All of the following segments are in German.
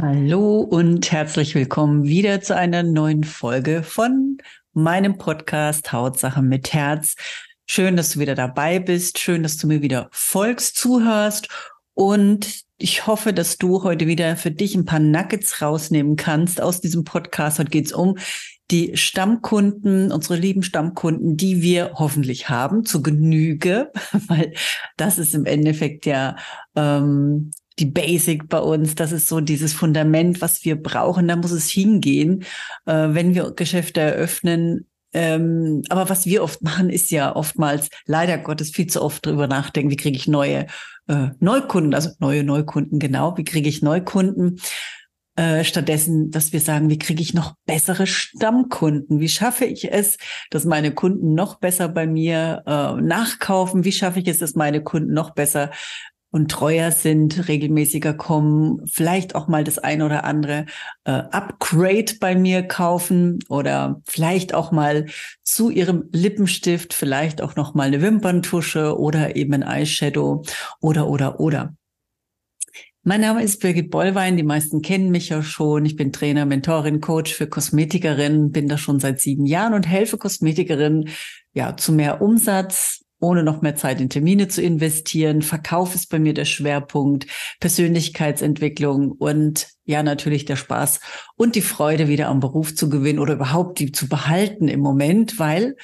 Hallo und herzlich willkommen wieder zu einer neuen Folge von meinem Podcast Hautsache mit Herz. Schön, dass du wieder dabei bist. Schön, dass du mir wieder folgst, zuhörst. Und ich hoffe, dass du heute wieder für dich ein paar Nuggets rausnehmen kannst aus diesem Podcast. Heute geht es um die Stammkunden, unsere lieben Stammkunden, die wir hoffentlich haben, zu Genüge, weil das ist im Endeffekt ja ähm, die Basic bei uns. Das ist so dieses Fundament, was wir brauchen. Da muss es hingehen, äh, wenn wir Geschäfte eröffnen. Ähm, aber was wir oft machen, ist ja oftmals leider Gottes viel zu oft drüber nachdenken, wie kriege ich neue äh, Neukunden, also neue Neukunden, genau, wie kriege ich Neukunden? Äh, stattdessen, dass wir sagen, wie kriege ich noch bessere Stammkunden? Wie schaffe ich es, dass meine Kunden noch besser bei mir äh, nachkaufen? Wie schaffe ich es, dass meine Kunden noch besser und treuer sind, regelmäßiger kommen, vielleicht auch mal das ein oder andere äh, Upgrade bei mir kaufen oder vielleicht auch mal zu ihrem Lippenstift, vielleicht auch noch mal eine Wimperntusche oder eben ein Eyeshadow oder oder oder. Mein Name ist Birgit Bollwein. Die meisten kennen mich ja schon. Ich bin Trainer, Mentorin, Coach für Kosmetikerinnen, bin da schon seit sieben Jahren und helfe Kosmetikerinnen ja zu mehr Umsatz, ohne noch mehr Zeit in Termine zu investieren. Verkauf ist bei mir der Schwerpunkt, Persönlichkeitsentwicklung und ja, natürlich der Spaß und die Freude wieder am Beruf zu gewinnen oder überhaupt die zu behalten im Moment, weil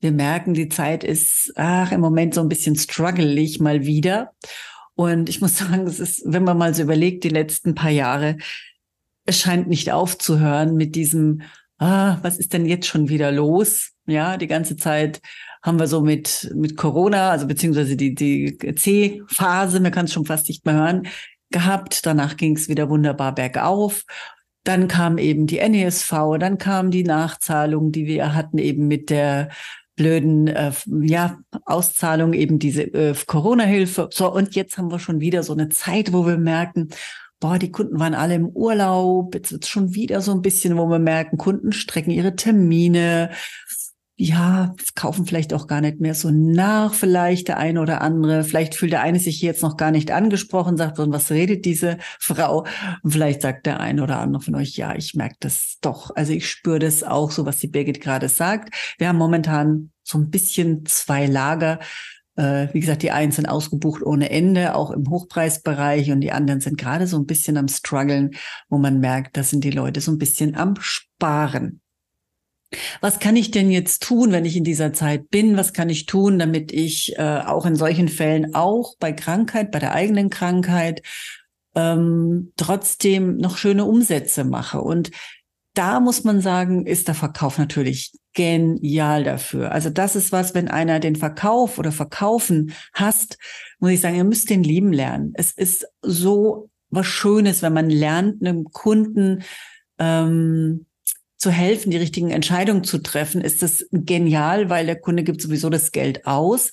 wir merken, die Zeit ist, ach, im Moment so ein bisschen struggling mal wieder. Und ich muss sagen, es ist, wenn man mal so überlegt, die letzten paar Jahre, es scheint nicht aufzuhören mit diesem, ah, was ist denn jetzt schon wieder los? Ja, die ganze Zeit haben wir so mit, mit Corona, also beziehungsweise die, die C-Phase, man kann es schon fast nicht mehr hören, gehabt. Danach ging es wieder wunderbar bergauf. Dann kam eben die NESV, dann kam die Nachzahlung, die wir hatten eben mit der blöden äh, ja, Auszahlung, eben diese äh, Corona-Hilfe. So, und jetzt haben wir schon wieder so eine Zeit, wo wir merken, boah, die Kunden waren alle im Urlaub, jetzt wird schon wieder so ein bisschen, wo wir merken, Kunden strecken ihre Termine, ja, kaufen vielleicht auch gar nicht mehr so nach, vielleicht der eine oder andere. Vielleicht fühlt der eine sich jetzt noch gar nicht angesprochen, sagt, was redet diese Frau? Und vielleicht sagt der eine oder andere von euch, ja, ich merke das doch. Also ich spüre das auch, so was die Birgit gerade sagt. Wir haben momentan so ein bisschen zwei Lager. Äh, wie gesagt, die einen sind ausgebucht ohne Ende, auch im Hochpreisbereich und die anderen sind gerade so ein bisschen am struggeln, wo man merkt, da sind die Leute so ein bisschen am Sparen. Was kann ich denn jetzt tun, wenn ich in dieser Zeit bin? Was kann ich tun, damit ich äh, auch in solchen Fällen, auch bei Krankheit, bei der eigenen Krankheit, ähm, trotzdem noch schöne Umsätze mache? Und da muss man sagen, ist der Verkauf natürlich genial dafür. Also das ist was, wenn einer den Verkauf oder Verkaufen hasst, muss ich sagen, ihr müsst den lieben lernen. Es ist so was Schönes, wenn man lernt, einem Kunden ähm, zu helfen, die richtigen Entscheidungen zu treffen, ist das genial, weil der Kunde gibt sowieso das Geld aus,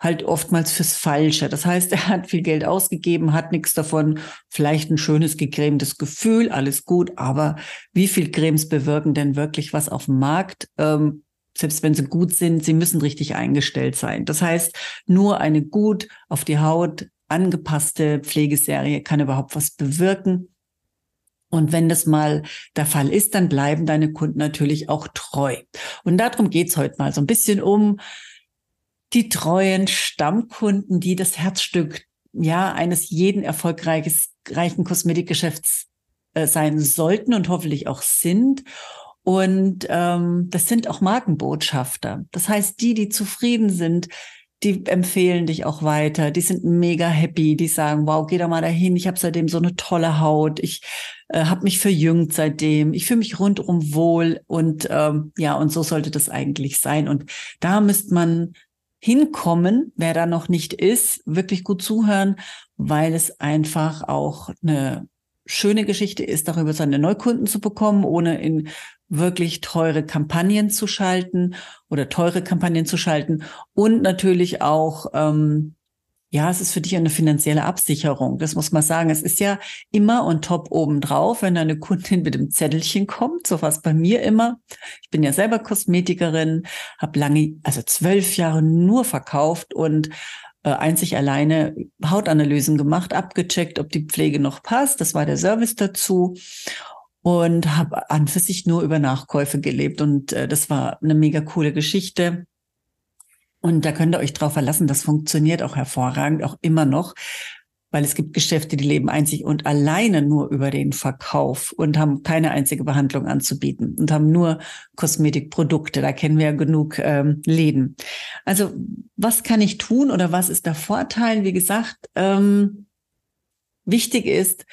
halt oftmals fürs Falsche. Das heißt, er hat viel Geld ausgegeben, hat nichts davon, vielleicht ein schönes gecremtes Gefühl, alles gut, aber wie viel Cremes bewirken denn wirklich was auf dem Markt? Ähm, selbst wenn sie gut sind, sie müssen richtig eingestellt sein. Das heißt, nur eine gut auf die Haut angepasste Pflegeserie kann überhaupt was bewirken. Und wenn das mal der Fall ist, dann bleiben deine Kunden natürlich auch treu. Und darum geht's heute mal so ein bisschen um die treuen Stammkunden, die das Herzstück ja eines jeden erfolgreichen Kosmetikgeschäfts äh, sein sollten und hoffentlich auch sind. Und ähm, das sind auch Markenbotschafter. Das heißt, die, die zufrieden sind, die empfehlen dich auch weiter. Die sind mega happy. Die sagen, wow, geh da mal dahin. Ich habe seitdem so eine tolle Haut. Ich äh, habe mich verjüngt seitdem. Ich fühle mich rundum wohl. Und ähm, ja, und so sollte das eigentlich sein. Und da müsste man hinkommen, wer da noch nicht ist, wirklich gut zuhören, weil es einfach auch eine schöne Geschichte ist, darüber seine Neukunden zu bekommen, ohne in wirklich teure Kampagnen zu schalten oder teure Kampagnen zu schalten und natürlich auch ähm, ja, es ist für dich eine finanzielle Absicherung. Das muss man sagen. Es ist ja immer on top obendrauf, wenn eine Kundin mit dem Zettelchen kommt. So was bei mir immer. Ich bin ja selber Kosmetikerin, habe lange, also zwölf Jahre nur verkauft und äh, einzig alleine Hautanalysen gemacht, abgecheckt, ob die Pflege noch passt. Das war der Service dazu und habe an für sich nur über Nachkäufe gelebt und äh, das war eine mega coole Geschichte. Und da könnt ihr euch drauf verlassen, das funktioniert auch hervorragend, auch immer noch, weil es gibt Geschäfte, die leben einzig und alleine nur über den Verkauf und haben keine einzige Behandlung anzubieten und haben nur Kosmetikprodukte. Da kennen wir ja genug ähm, Läden. Also was kann ich tun oder was ist der Vorteil? Wie gesagt, ähm, wichtig ist,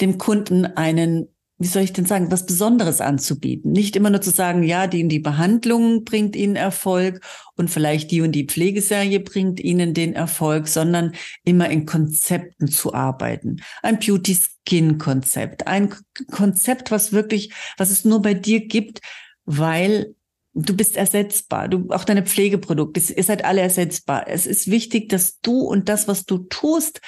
dem Kunden einen wie soll ich denn sagen, was Besonderes anzubieten. Nicht immer nur zu sagen, ja, die und die Behandlung bringt Ihnen Erfolg und vielleicht die und die Pflegeserie bringt Ihnen den Erfolg, sondern immer in Konzepten zu arbeiten. Ein Beauty-Skin-Konzept, ein Konzept, was wirklich, was es nur bei dir gibt, weil du bist ersetzbar. Du, auch deine Pflegeprodukte, ihr seid alle ersetzbar. Es ist wichtig, dass du und das, was du tust,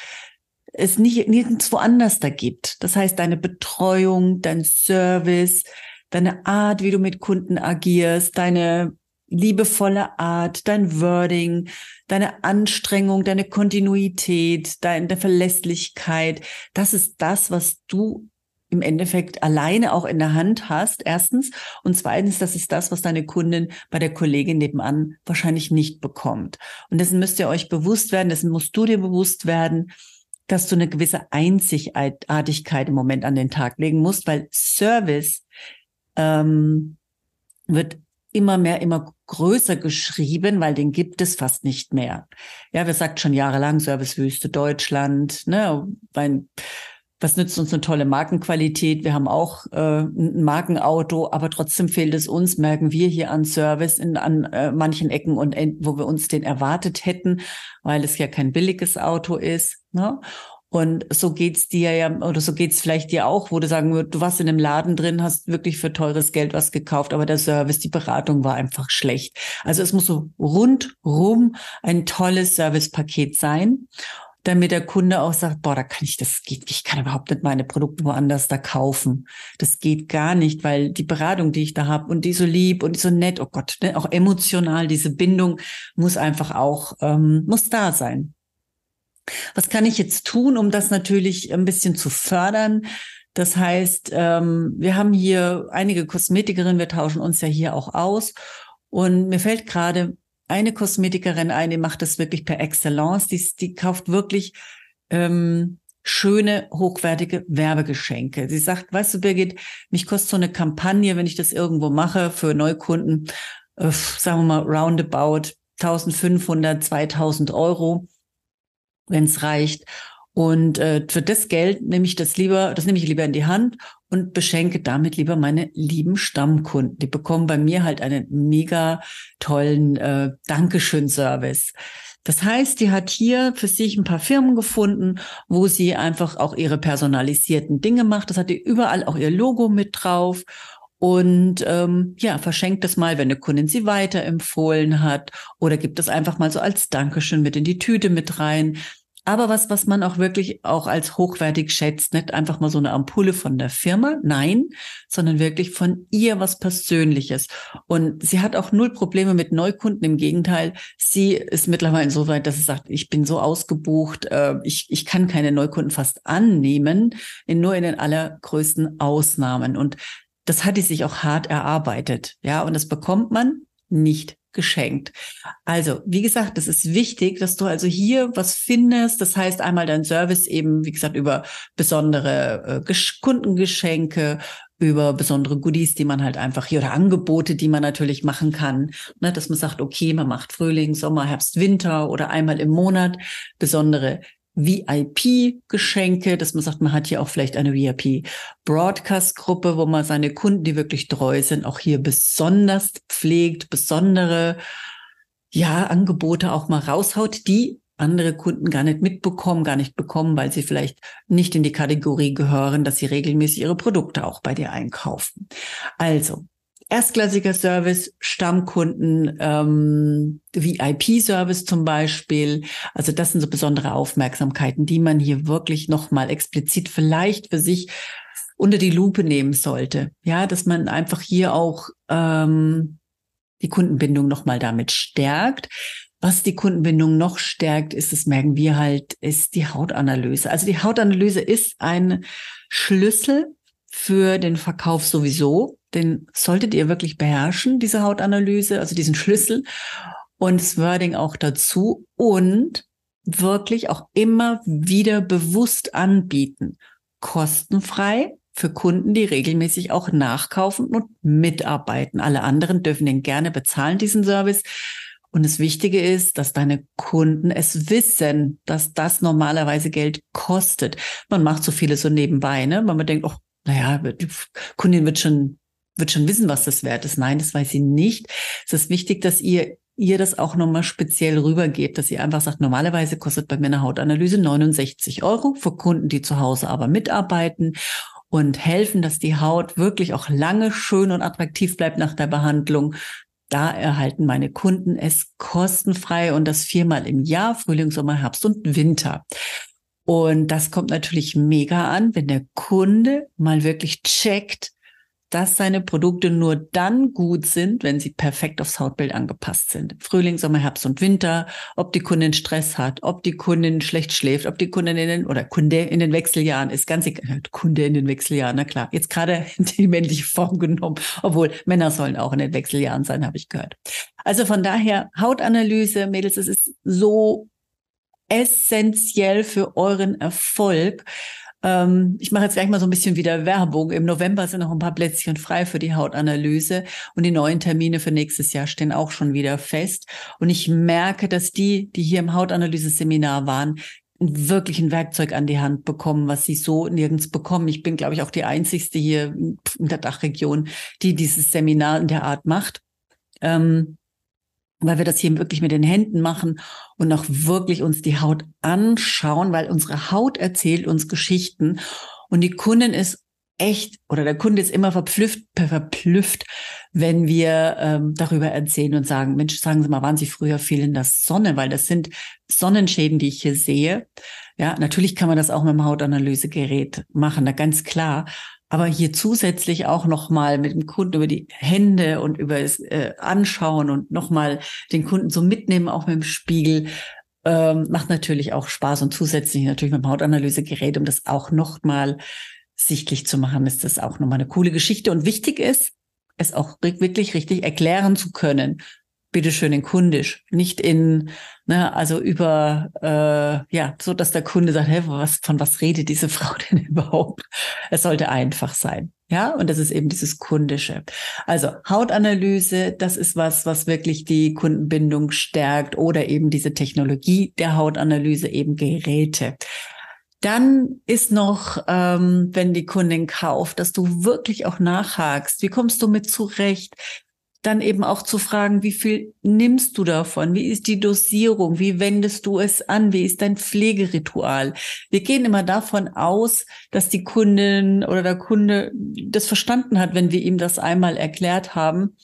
es nicht nirgendwo anders da gibt. Das heißt, deine Betreuung, dein Service, deine Art, wie du mit Kunden agierst, deine liebevolle Art, dein Wording, deine Anstrengung, deine Kontinuität, deine Verlässlichkeit. Das ist das, was du im Endeffekt alleine auch in der Hand hast, erstens. Und zweitens, das ist das, was deine Kundin bei der Kollegin nebenan wahrscheinlich nicht bekommt. Und dessen müsst ihr euch bewusst werden, dessen musst du dir bewusst werden, dass du eine gewisse Einzigartigkeit im Moment an den Tag legen musst, weil Service ähm, wird immer mehr, immer größer geschrieben, weil den gibt es fast nicht mehr. Ja, wir sagt schon jahrelang Servicewüste Deutschland, ne, weil was nützt uns eine tolle Markenqualität? Wir haben auch äh, ein Markenauto, aber trotzdem fehlt es uns, merken wir hier an Service in an äh, manchen Ecken und wo wir uns den erwartet hätten, weil es ja kein billiges Auto ist. Ne? Und so geht's dir ja, oder so geht's vielleicht dir auch, wo du sagen würdest, du warst in einem Laden drin, hast wirklich für teures Geld was gekauft, aber der Service, die Beratung war einfach schlecht. Also es muss so rundrum ein tolles Servicepaket sein damit der Kunde auch sagt, boah, da kann ich, das geht, ich kann überhaupt nicht meine Produkte woanders da kaufen. Das geht gar nicht, weil die Beratung, die ich da habe und die so lieb und die so nett, oh Gott, ne, auch emotional, diese Bindung muss einfach auch, ähm, muss da sein. Was kann ich jetzt tun, um das natürlich ein bisschen zu fördern? Das heißt, ähm, wir haben hier einige Kosmetikerinnen, wir tauschen uns ja hier auch aus. Und mir fällt gerade eine Kosmetikerin ein, die macht das wirklich per Excellence. Die, die kauft wirklich ähm, schöne, hochwertige Werbegeschenke. Sie sagt, weißt du, Birgit, mich kostet so eine Kampagne, wenn ich das irgendwo mache für Neukunden, äh, sagen wir mal roundabout 1500, 2000 Euro, wenn es reicht. Und äh, für das Geld nehme ich das lieber, das nehme ich lieber in die Hand und beschenke damit lieber meine lieben Stammkunden. Die bekommen bei mir halt einen mega tollen äh, Dankeschön-Service. Das heißt, die hat hier für sich ein paar Firmen gefunden, wo sie einfach auch ihre personalisierten Dinge macht. Das hat die überall auch ihr Logo mit drauf. Und ähm, ja, verschenkt es mal, wenn eine Kundin sie weiterempfohlen hat oder gibt es einfach mal so als Dankeschön mit in die Tüte mit rein aber was, was man auch wirklich auch als hochwertig schätzt, nicht einfach mal so eine Ampulle von der Firma, nein, sondern wirklich von ihr was Persönliches. Und sie hat auch null Probleme mit Neukunden. Im Gegenteil, sie ist mittlerweile so weit, dass sie sagt, ich bin so ausgebucht, äh, ich, ich kann keine Neukunden fast annehmen, in, nur in den allergrößten Ausnahmen. Und das hat sie sich auch hart erarbeitet. Ja, und das bekommt man nicht geschenkt. Also, wie gesagt, es ist wichtig, dass du also hier was findest. Das heißt einmal dein Service eben, wie gesagt, über besondere äh, Kundengeschenke, über besondere Goodies, die man halt einfach hier oder Angebote, die man natürlich machen kann. Ne, dass man sagt, okay, man macht Frühling, Sommer, Herbst, Winter oder einmal im Monat besondere VIP-Geschenke, dass man sagt, man hat hier auch vielleicht eine VIP-Broadcast-Gruppe, wo man seine Kunden, die wirklich treu sind, auch hier besonders pflegt, besondere ja, Angebote auch mal raushaut, die andere Kunden gar nicht mitbekommen, gar nicht bekommen, weil sie vielleicht nicht in die Kategorie gehören, dass sie regelmäßig ihre Produkte auch bei dir einkaufen. Also, erstklassiger Service, Stammkunden, ähm, VIP-Service zum Beispiel. Also das sind so besondere Aufmerksamkeiten, die man hier wirklich nochmal explizit vielleicht für sich unter die Lupe nehmen sollte. Ja, dass man einfach hier auch ähm, die Kundenbindung nochmal damit stärkt. Was die Kundenbindung noch stärkt, ist, das merken wir halt, ist die Hautanalyse. Also die Hautanalyse ist ein Schlüssel für den Verkauf sowieso. Den solltet ihr wirklich beherrschen, diese Hautanalyse, also diesen Schlüssel und das Wording auch dazu und wirklich auch immer wieder bewusst anbieten. Kostenfrei für Kunden, die regelmäßig auch nachkaufen und mitarbeiten. Alle anderen dürfen den gerne bezahlen, diesen Service. Und das Wichtige ist, dass deine Kunden es wissen, dass das normalerweise Geld kostet. Man macht so viele so nebenbei, ne? Weil man denkt, oh, naja, die Kundin wird schon, wird schon wissen, was das wert ist. Nein, das weiß sie nicht. Es ist wichtig, dass ihr ihr das auch nochmal speziell rübergebt, dass ihr einfach sagt, normalerweise kostet bei mir eine Hautanalyse 69 Euro für Kunden, die zu Hause aber mitarbeiten und helfen, dass die Haut wirklich auch lange schön und attraktiv bleibt nach der Behandlung. Da erhalten meine Kunden es kostenfrei und das viermal im Jahr, Frühling, Sommer, Herbst und Winter. Und das kommt natürlich mega an, wenn der Kunde mal wirklich checkt, dass seine Produkte nur dann gut sind, wenn sie perfekt aufs Hautbild angepasst sind. Frühling, Sommer, Herbst und Winter, ob die Kundin Stress hat, ob die Kundin schlecht schläft, ob die Kundin in den, oder Kunde in den Wechseljahren ist ganz egal. Kunde in den Wechseljahren, na klar. Jetzt gerade die männliche Form genommen, obwohl Männer sollen auch in den Wechseljahren sein, habe ich gehört. Also von daher Hautanalyse, Mädels, es ist so essentiell für euren Erfolg. Ähm, ich mache jetzt gleich mal so ein bisschen wieder Werbung. Im November sind noch ein paar Plätzchen frei für die Hautanalyse und die neuen Termine für nächstes Jahr stehen auch schon wieder fest. Und ich merke, dass die, die hier im Hautanalyse-Seminar waren, wirklich ein Werkzeug an die Hand bekommen, was sie so nirgends bekommen. Ich bin, glaube ich, auch die einzigste hier in der Dachregion, die dieses Seminar in der Art macht. Ähm, weil wir das hier wirklich mit den Händen machen und auch wirklich uns die Haut anschauen, weil unsere Haut erzählt uns Geschichten und die Kundin ist echt oder der Kunde ist immer verblüfft, verblüfft, wenn wir ähm, darüber erzählen und sagen, Mensch, sagen Sie mal, waren Sie früher viel in der Sonne? Weil das sind Sonnenschäden, die ich hier sehe. Ja, natürlich kann man das auch mit dem Hautanalysegerät machen, da ganz klar. Aber hier zusätzlich auch nochmal mit dem Kunden über die Hände und über das äh, Anschauen und nochmal den Kunden so mitnehmen, auch mit dem Spiegel, ähm, macht natürlich auch Spaß und zusätzlich natürlich mit dem Hautanalysegerät, um das auch nochmal sichtlich zu machen, ist das auch nochmal eine coole Geschichte. Und wichtig ist, es auch wirklich richtig erklären zu können bitteschön in Kundisch, nicht in, ne, also über, äh, ja, so dass der Kunde sagt, hä, was, von was redet diese Frau denn überhaupt? Es sollte einfach sein. Ja, und das ist eben dieses Kundische. Also Hautanalyse, das ist was, was wirklich die Kundenbindung stärkt oder eben diese Technologie der Hautanalyse, eben Geräte. Dann ist noch, ähm, wenn die Kundin kauft, dass du wirklich auch nachhakst. Wie kommst du mit zurecht? Dann eben auch zu fragen, wie viel nimmst du davon? Wie ist die Dosierung? Wie wendest du es an? Wie ist dein Pflegeritual? Wir gehen immer davon aus, dass die Kundin oder der Kunde das verstanden hat, wenn wir ihm das einmal erklärt haben.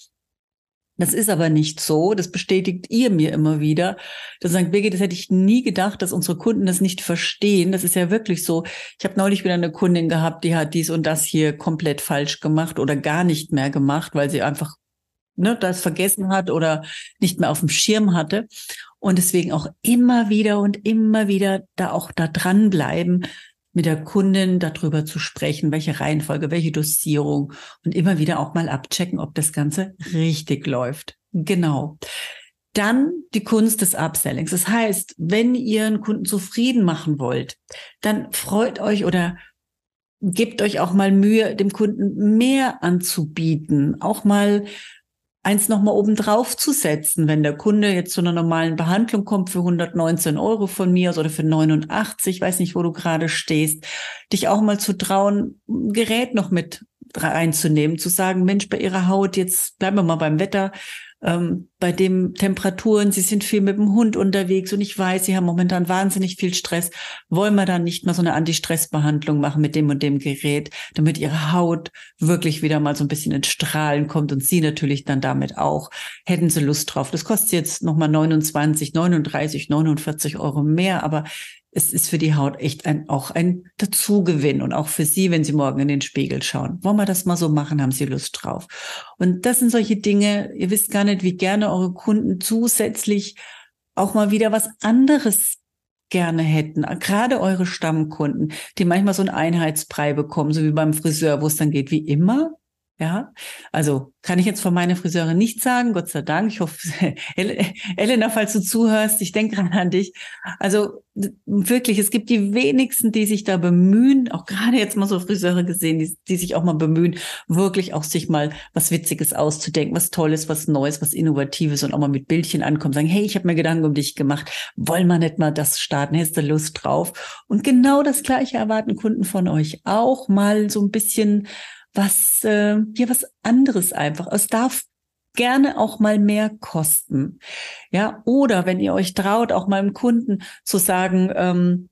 Das ist aber nicht so. Das bestätigt ihr mir immer wieder. Das sagt Birgit, das hätte ich nie gedacht, dass unsere Kunden das nicht verstehen. Das ist ja wirklich so. Ich habe neulich wieder eine Kundin gehabt, die hat dies und das hier komplett falsch gemacht oder gar nicht mehr gemacht, weil sie einfach ne, das vergessen hat oder nicht mehr auf dem Schirm hatte. Und deswegen auch immer wieder und immer wieder da auch da dranbleiben, mit der Kundin darüber zu sprechen, welche Reihenfolge, welche Dosierung und immer wieder auch mal abchecken, ob das Ganze richtig läuft. Genau. Dann die Kunst des Upsellings. Das heißt, wenn ihr einen Kunden zufrieden machen wollt, dann freut euch oder gebt euch auch mal Mühe, dem Kunden mehr anzubieten, auch mal eins nochmal oben drauf zu setzen, wenn der Kunde jetzt zu einer normalen Behandlung kommt für 119 Euro von mir oder für 89, weiß nicht, wo du gerade stehst, dich auch mal zu trauen, ein Gerät noch mit reinzunehmen, zu sagen, Mensch, bei ihrer Haut, jetzt bleiben wir mal beim Wetter, ähm, bei dem Temperaturen, Sie sind viel mit dem Hund unterwegs und ich weiß, Sie haben momentan wahnsinnig viel Stress. Wollen wir dann nicht mal so eine Anti-Stress-Behandlung machen mit dem und dem Gerät, damit Ihre Haut wirklich wieder mal so ein bisschen ins Strahlen kommt und Sie natürlich dann damit auch. Hätten Sie Lust drauf. Das kostet jetzt nochmal 29, 39, 49 Euro mehr, aber es ist für die Haut echt ein, auch ein Dazugewinn und auch für Sie, wenn Sie morgen in den Spiegel schauen. Wollen wir das mal so machen? Haben Sie Lust drauf? Und das sind solche Dinge, ihr wisst gar nicht, wie gerne eure Kunden zusätzlich auch mal wieder was anderes gerne hätten. Gerade eure Stammkunden, die manchmal so einen Einheitsbrei bekommen, so wie beim Friseur, wo es dann geht, wie immer. Ja, also kann ich jetzt von meiner Friseurin nicht sagen, Gott sei Dank. Ich hoffe, Elena, falls du zuhörst, ich denke gerade an dich. Also wirklich, es gibt die wenigsten, die sich da bemühen, auch gerade jetzt mal so Friseure gesehen, die, die sich auch mal bemühen, wirklich auch sich mal was Witziges auszudenken, was Tolles, was Neues, was Innovatives und auch mal mit Bildchen ankommen, sagen, hey, ich habe mir Gedanken um dich gemacht, wollen wir nicht mal das starten, hast du Lust drauf? Und genau das Gleiche erwarten Kunden von euch auch mal so ein bisschen was, äh, ja, was anderes einfach. Es darf gerne auch mal mehr kosten. Ja, oder wenn ihr euch traut, auch mal im Kunden zu sagen, ähm,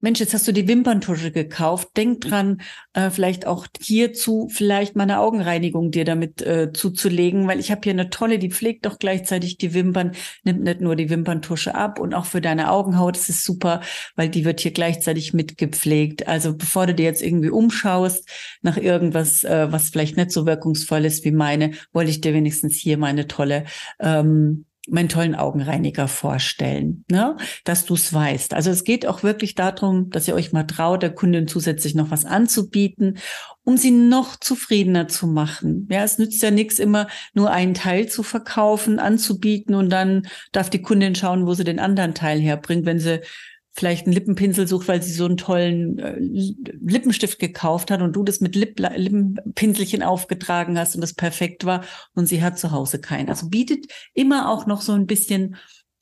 Mensch, jetzt hast du die Wimperntusche gekauft. Denk dran, äh, vielleicht auch hierzu vielleicht mal eine Augenreinigung dir damit äh, zuzulegen, weil ich habe hier eine tolle, die pflegt doch gleichzeitig die Wimpern, nimmt nicht nur die Wimperntusche ab und auch für deine Augenhaut ist es super, weil die wird hier gleichzeitig mitgepflegt. Also bevor du dir jetzt irgendwie umschaust nach irgendwas, äh, was vielleicht nicht so wirkungsvoll ist wie meine, wollte ich dir wenigstens hier meine tolle ähm, meinen tollen Augenreiniger vorstellen, ne? dass du es weißt. Also es geht auch wirklich darum, dass ihr euch mal traut, der Kundin zusätzlich noch was anzubieten, um sie noch zufriedener zu machen. Ja, es nützt ja nichts, immer nur einen Teil zu verkaufen, anzubieten und dann darf die Kundin schauen, wo sie den anderen Teil herbringt, wenn sie vielleicht einen Lippenpinsel sucht, weil sie so einen tollen äh, Lippenstift gekauft hat und du das mit Lip Lippenpinselchen aufgetragen hast und das perfekt war und sie hat zu Hause keinen. Also bietet immer auch noch so ein bisschen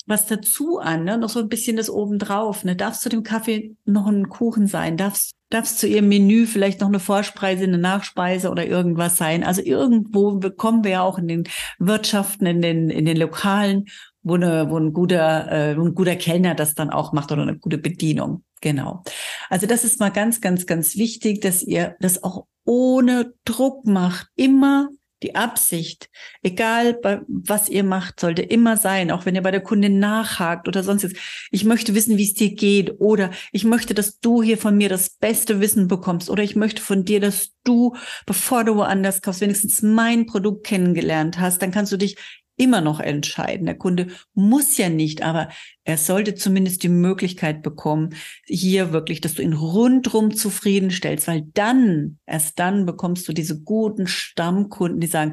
was dazu an, ne? noch so ein bisschen das obendrauf. Ne? Darf zu dem Kaffee noch ein Kuchen sein? Darf es zu ihrem Menü vielleicht noch eine Vorspeise, eine Nachspeise oder irgendwas sein? Also irgendwo kommen wir ja auch in den Wirtschaften, in den, in den Lokalen wo, eine, wo ein guter, äh, ein guter Kellner das dann auch macht oder eine gute Bedienung. Genau. Also das ist mal ganz, ganz, ganz wichtig, dass ihr das auch ohne Druck macht. Immer die Absicht, egal was ihr macht, sollte immer sein, auch wenn ihr bei der Kundin nachhakt oder sonst jetzt. Ich möchte wissen, wie es dir geht oder ich möchte, dass du hier von mir das beste Wissen bekommst oder ich möchte von dir, dass du, bevor du woanders kaufst, wenigstens mein Produkt kennengelernt hast. Dann kannst du dich immer noch entscheiden. Der Kunde muss ja nicht, aber er sollte zumindest die Möglichkeit bekommen, hier wirklich, dass du ihn rundrum zufriedenstellst, weil dann, erst dann bekommst du diese guten Stammkunden, die sagen,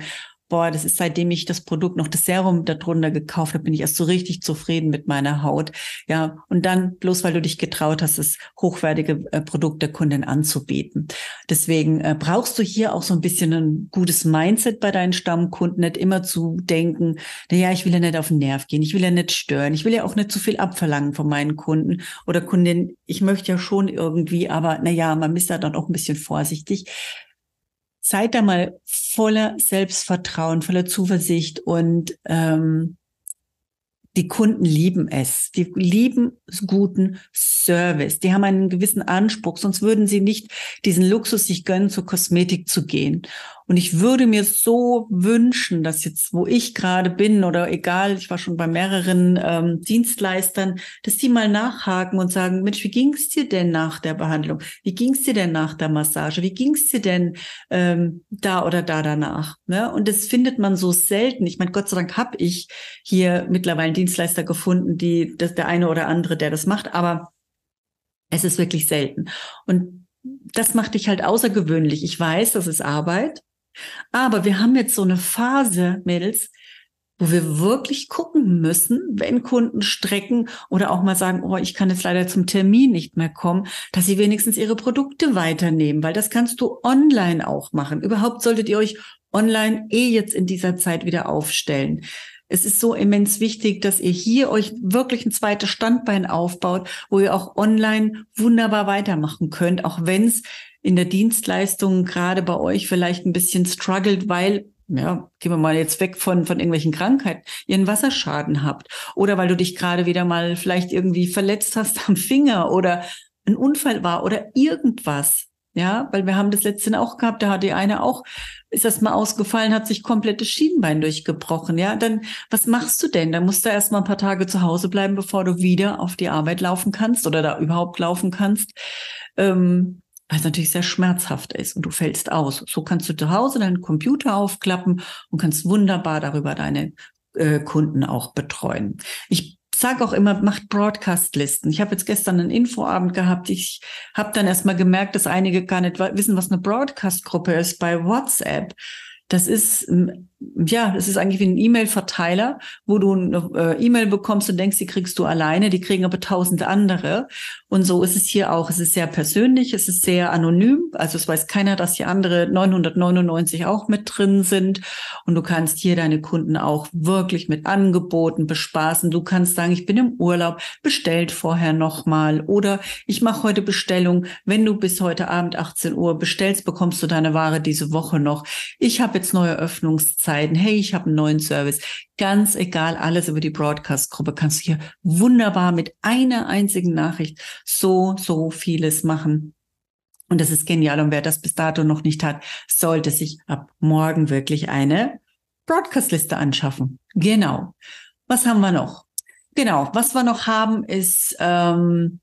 boah, das ist seitdem ich das Produkt noch das Serum darunter gekauft habe, bin ich erst so richtig zufrieden mit meiner Haut. Ja, und dann bloß weil du dich getraut hast, das hochwertige äh, Produkt der Kundin anzubieten. Deswegen äh, brauchst du hier auch so ein bisschen ein gutes Mindset bei deinen Stammkunden, nicht immer zu denken, na ja, ich will ja nicht auf den Nerv gehen, ich will ja nicht stören, ich will ja auch nicht zu viel abverlangen von meinen Kunden oder Kundinnen. Ich möchte ja schon irgendwie, aber na ja, man ist da dann auch ein bisschen vorsichtig seid da mal voller Selbstvertrauen, voller Zuversicht und ähm, die Kunden lieben es. Die lieben guten Service. Die haben einen gewissen Anspruch, sonst würden sie nicht diesen Luxus sich gönnen, zur Kosmetik zu gehen. Und ich würde mir so wünschen, dass jetzt, wo ich gerade bin oder egal, ich war schon bei mehreren ähm, Dienstleistern, dass die mal nachhaken und sagen, Mensch, wie ging's dir denn nach der Behandlung? Wie ging's dir denn nach der Massage? Wie ging's dir denn ähm, da oder da danach? Ne? Und das findet man so selten. Ich meine, Gott sei Dank habe ich hier mittlerweile Dienstleister gefunden, die das der eine oder andere, der das macht, aber es ist wirklich selten. Und das macht dich halt außergewöhnlich. Ich weiß, das ist Arbeit. Aber wir haben jetzt so eine Phase, Mädels, wo wir wirklich gucken müssen, wenn Kunden strecken oder auch mal sagen, oh, ich kann jetzt leider zum Termin nicht mehr kommen, dass sie wenigstens ihre Produkte weiternehmen, weil das kannst du online auch machen. Überhaupt solltet ihr euch online eh jetzt in dieser Zeit wieder aufstellen. Es ist so immens wichtig, dass ihr hier euch wirklich ein zweites Standbein aufbaut, wo ihr auch online wunderbar weitermachen könnt, auch wenn es in der Dienstleistung gerade bei euch vielleicht ein bisschen struggelt, weil ja, gehen wir mal jetzt weg von, von irgendwelchen Krankheiten, ihr einen Wasserschaden habt oder weil du dich gerade wieder mal vielleicht irgendwie verletzt hast am Finger oder ein Unfall war oder irgendwas. Ja, weil wir haben das letzte auch gehabt, da hat die eine auch, ist das mal ausgefallen, hat sich komplettes Schienbein durchgebrochen. Ja, dann, was machst du denn? Dann musst du erst mal ein paar Tage zu Hause bleiben, bevor du wieder auf die Arbeit laufen kannst oder da überhaupt laufen kannst. Ähm, weil es natürlich sehr schmerzhaft ist und du fällst aus. So kannst du zu Hause deinen Computer aufklappen und kannst wunderbar darüber deine äh, Kunden auch betreuen. Ich sage auch immer, macht Broadcast-Listen. Ich habe jetzt gestern einen Infoabend gehabt. Ich habe dann erstmal gemerkt, dass einige gar nicht wissen, was eine Broadcast-Gruppe ist bei WhatsApp. Das ist ja, das ist eigentlich wie ein E-Mail-Verteiler, wo du eine äh, E-Mail bekommst und denkst, die kriegst du alleine, die kriegen aber tausend andere. Und so ist es hier auch. Es ist sehr persönlich, es ist sehr anonym. Also es weiß keiner, dass die andere 999 auch mit drin sind. Und du kannst hier deine Kunden auch wirklich mit Angeboten bespaßen. Du kannst sagen, ich bin im Urlaub, bestellt vorher nochmal. Oder ich mache heute Bestellung. Wenn du bis heute Abend 18 Uhr bestellst, bekommst du deine Ware diese Woche noch. Ich habe jetzt neue Öffnungszeit Zeiten, hey, ich habe einen neuen Service. Ganz egal, alles über die Broadcast-Gruppe kannst du hier wunderbar mit einer einzigen Nachricht so, so vieles machen. Und das ist genial. Und wer das bis dato noch nicht hat, sollte sich ab morgen wirklich eine Broadcast-Liste anschaffen. Genau. Was haben wir noch? Genau, was wir noch haben, ist, ähm,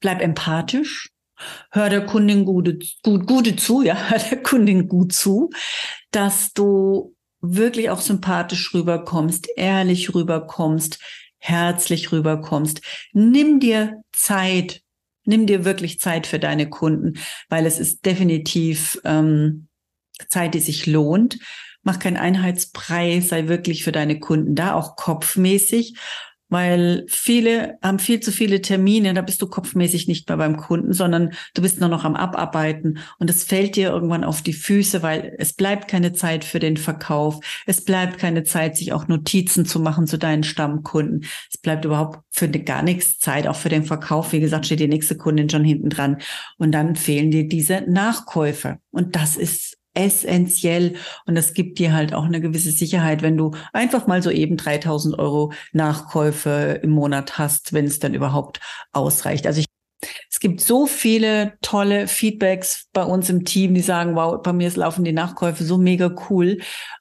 bleib empathisch. Hör der Kundin gute, gut, gute zu, ja, hör der Kundin gut zu, dass du wirklich auch sympathisch rüberkommst, ehrlich rüberkommst, herzlich rüberkommst. Nimm dir Zeit, nimm dir wirklich Zeit für deine Kunden, weil es ist definitiv ähm, Zeit, die sich lohnt. Mach keinen Einheitspreis, sei wirklich für deine Kunden da, auch kopfmäßig weil viele haben viel zu viele Termine, da bist du kopfmäßig nicht mehr beim Kunden, sondern du bist nur noch am Abarbeiten. Und es fällt dir irgendwann auf die Füße, weil es bleibt keine Zeit für den Verkauf, es bleibt keine Zeit, sich auch Notizen zu machen zu deinen Stammkunden, es bleibt überhaupt für gar nichts Zeit, auch für den Verkauf, wie gesagt, steht die nächste Kundin schon hinten dran. Und dann fehlen dir diese Nachkäufe. Und das ist essentiell und das gibt dir halt auch eine gewisse Sicherheit, wenn du einfach mal so eben 3000 Euro Nachkäufe im Monat hast, wenn es dann überhaupt ausreicht. Also ich es gibt so viele tolle Feedbacks bei uns im Team, die sagen, wow, bei mir laufen die Nachkäufe so mega cool.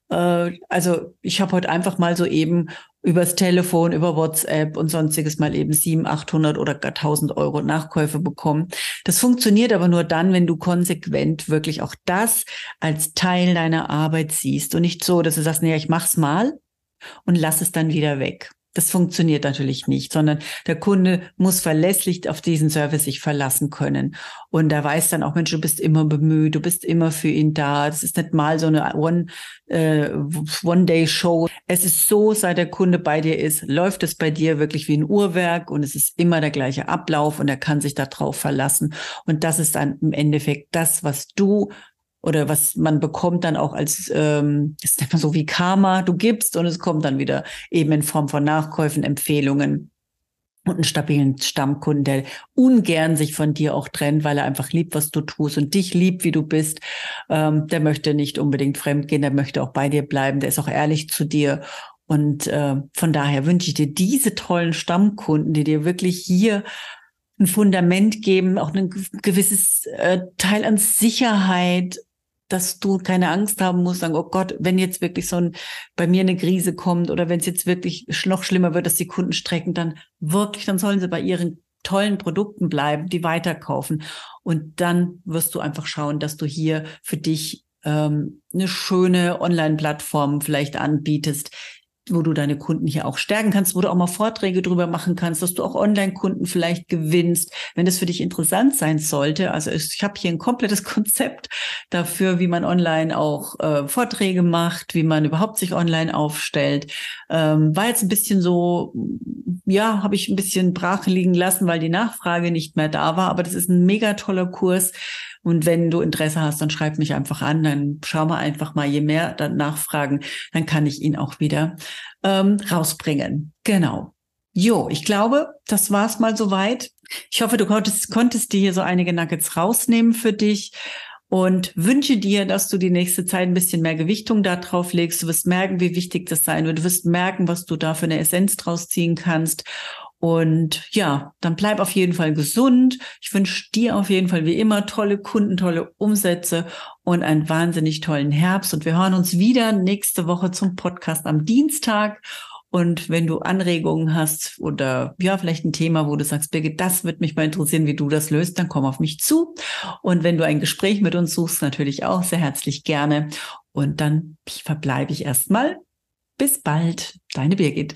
Äh, also ich habe heute einfach mal so eben übers Telefon, über WhatsApp und sonstiges mal eben 700, 800 oder gar 1000 Euro Nachkäufe bekommen. Das funktioniert aber nur dann, wenn du konsequent wirklich auch das als Teil deiner Arbeit siehst und nicht so, dass du sagst, nee, ich mach's mal und lass es dann wieder weg. Das funktioniert natürlich nicht, sondern der Kunde muss verlässlich auf diesen Service sich verlassen können. Und er weiß dann auch, Mensch, du bist immer bemüht, du bist immer für ihn da. Das ist nicht mal so eine One, äh, One-Day-Show. Es ist so, seit der Kunde bei dir ist, läuft es bei dir wirklich wie ein Uhrwerk und es ist immer der gleiche Ablauf und er kann sich darauf verlassen. Und das ist dann im Endeffekt das, was du oder was man bekommt dann auch als, ähm, ist immer so wie Karma, du gibst und es kommt dann wieder eben in Form von Nachkäufen, Empfehlungen und einen stabilen Stammkunden, der ungern sich von dir auch trennt, weil er einfach liebt, was du tust und dich liebt, wie du bist. Ähm, der möchte nicht unbedingt fremdgehen, der möchte auch bei dir bleiben, der ist auch ehrlich zu dir. Und äh, von daher wünsche ich dir diese tollen Stammkunden, die dir wirklich hier ein Fundament geben, auch ein gewisses äh, Teil an Sicherheit, dass du keine Angst haben musst, sagen, oh Gott, wenn jetzt wirklich so ein, bei mir eine Krise kommt oder wenn es jetzt wirklich noch schlimmer wird, dass die Kunden strecken, dann wirklich, dann sollen sie bei ihren tollen Produkten bleiben, die weiterkaufen. Und dann wirst du einfach schauen, dass du hier für dich ähm, eine schöne Online-Plattform vielleicht anbietest, wo du deine Kunden hier auch stärken kannst, wo du auch mal Vorträge drüber machen kannst, dass du auch Online-Kunden vielleicht gewinnst, wenn das für dich interessant sein sollte. Also ich, habe hier ein komplettes Konzept dafür, wie man online auch äh, Vorträge macht, wie man überhaupt sich online aufstellt. Ähm, war jetzt ein bisschen so, ja, habe ich ein bisschen brach liegen lassen, weil die Nachfrage nicht mehr da war. Aber das ist ein mega toller Kurs, und wenn du Interesse hast, dann schreib mich einfach an, dann schau mal einfach mal, je mehr dann nachfragen, dann kann ich ihn auch wieder ähm, rausbringen. Genau. Jo, ich glaube, das war's mal soweit. Ich hoffe, du konntest, konntest dir hier so einige Nuggets rausnehmen für dich. und wünsche dir, dass du die nächste Zeit ein bisschen mehr Gewichtung da drauf legst. Du wirst merken, wie wichtig das sein wird. Du wirst merken, was du da für eine Essenz draus ziehen kannst. Und ja, dann bleib auf jeden Fall gesund. Ich wünsche dir auf jeden Fall wie immer tolle Kunden, tolle Umsätze und einen wahnsinnig tollen Herbst. Und wir hören uns wieder nächste Woche zum Podcast am Dienstag. Und wenn du Anregungen hast oder ja, vielleicht ein Thema, wo du sagst, Birgit, das wird mich mal interessieren, wie du das löst, dann komm auf mich zu. Und wenn du ein Gespräch mit uns suchst, natürlich auch sehr herzlich gerne. Und dann verbleibe ich erstmal. Bis bald, deine Birgit.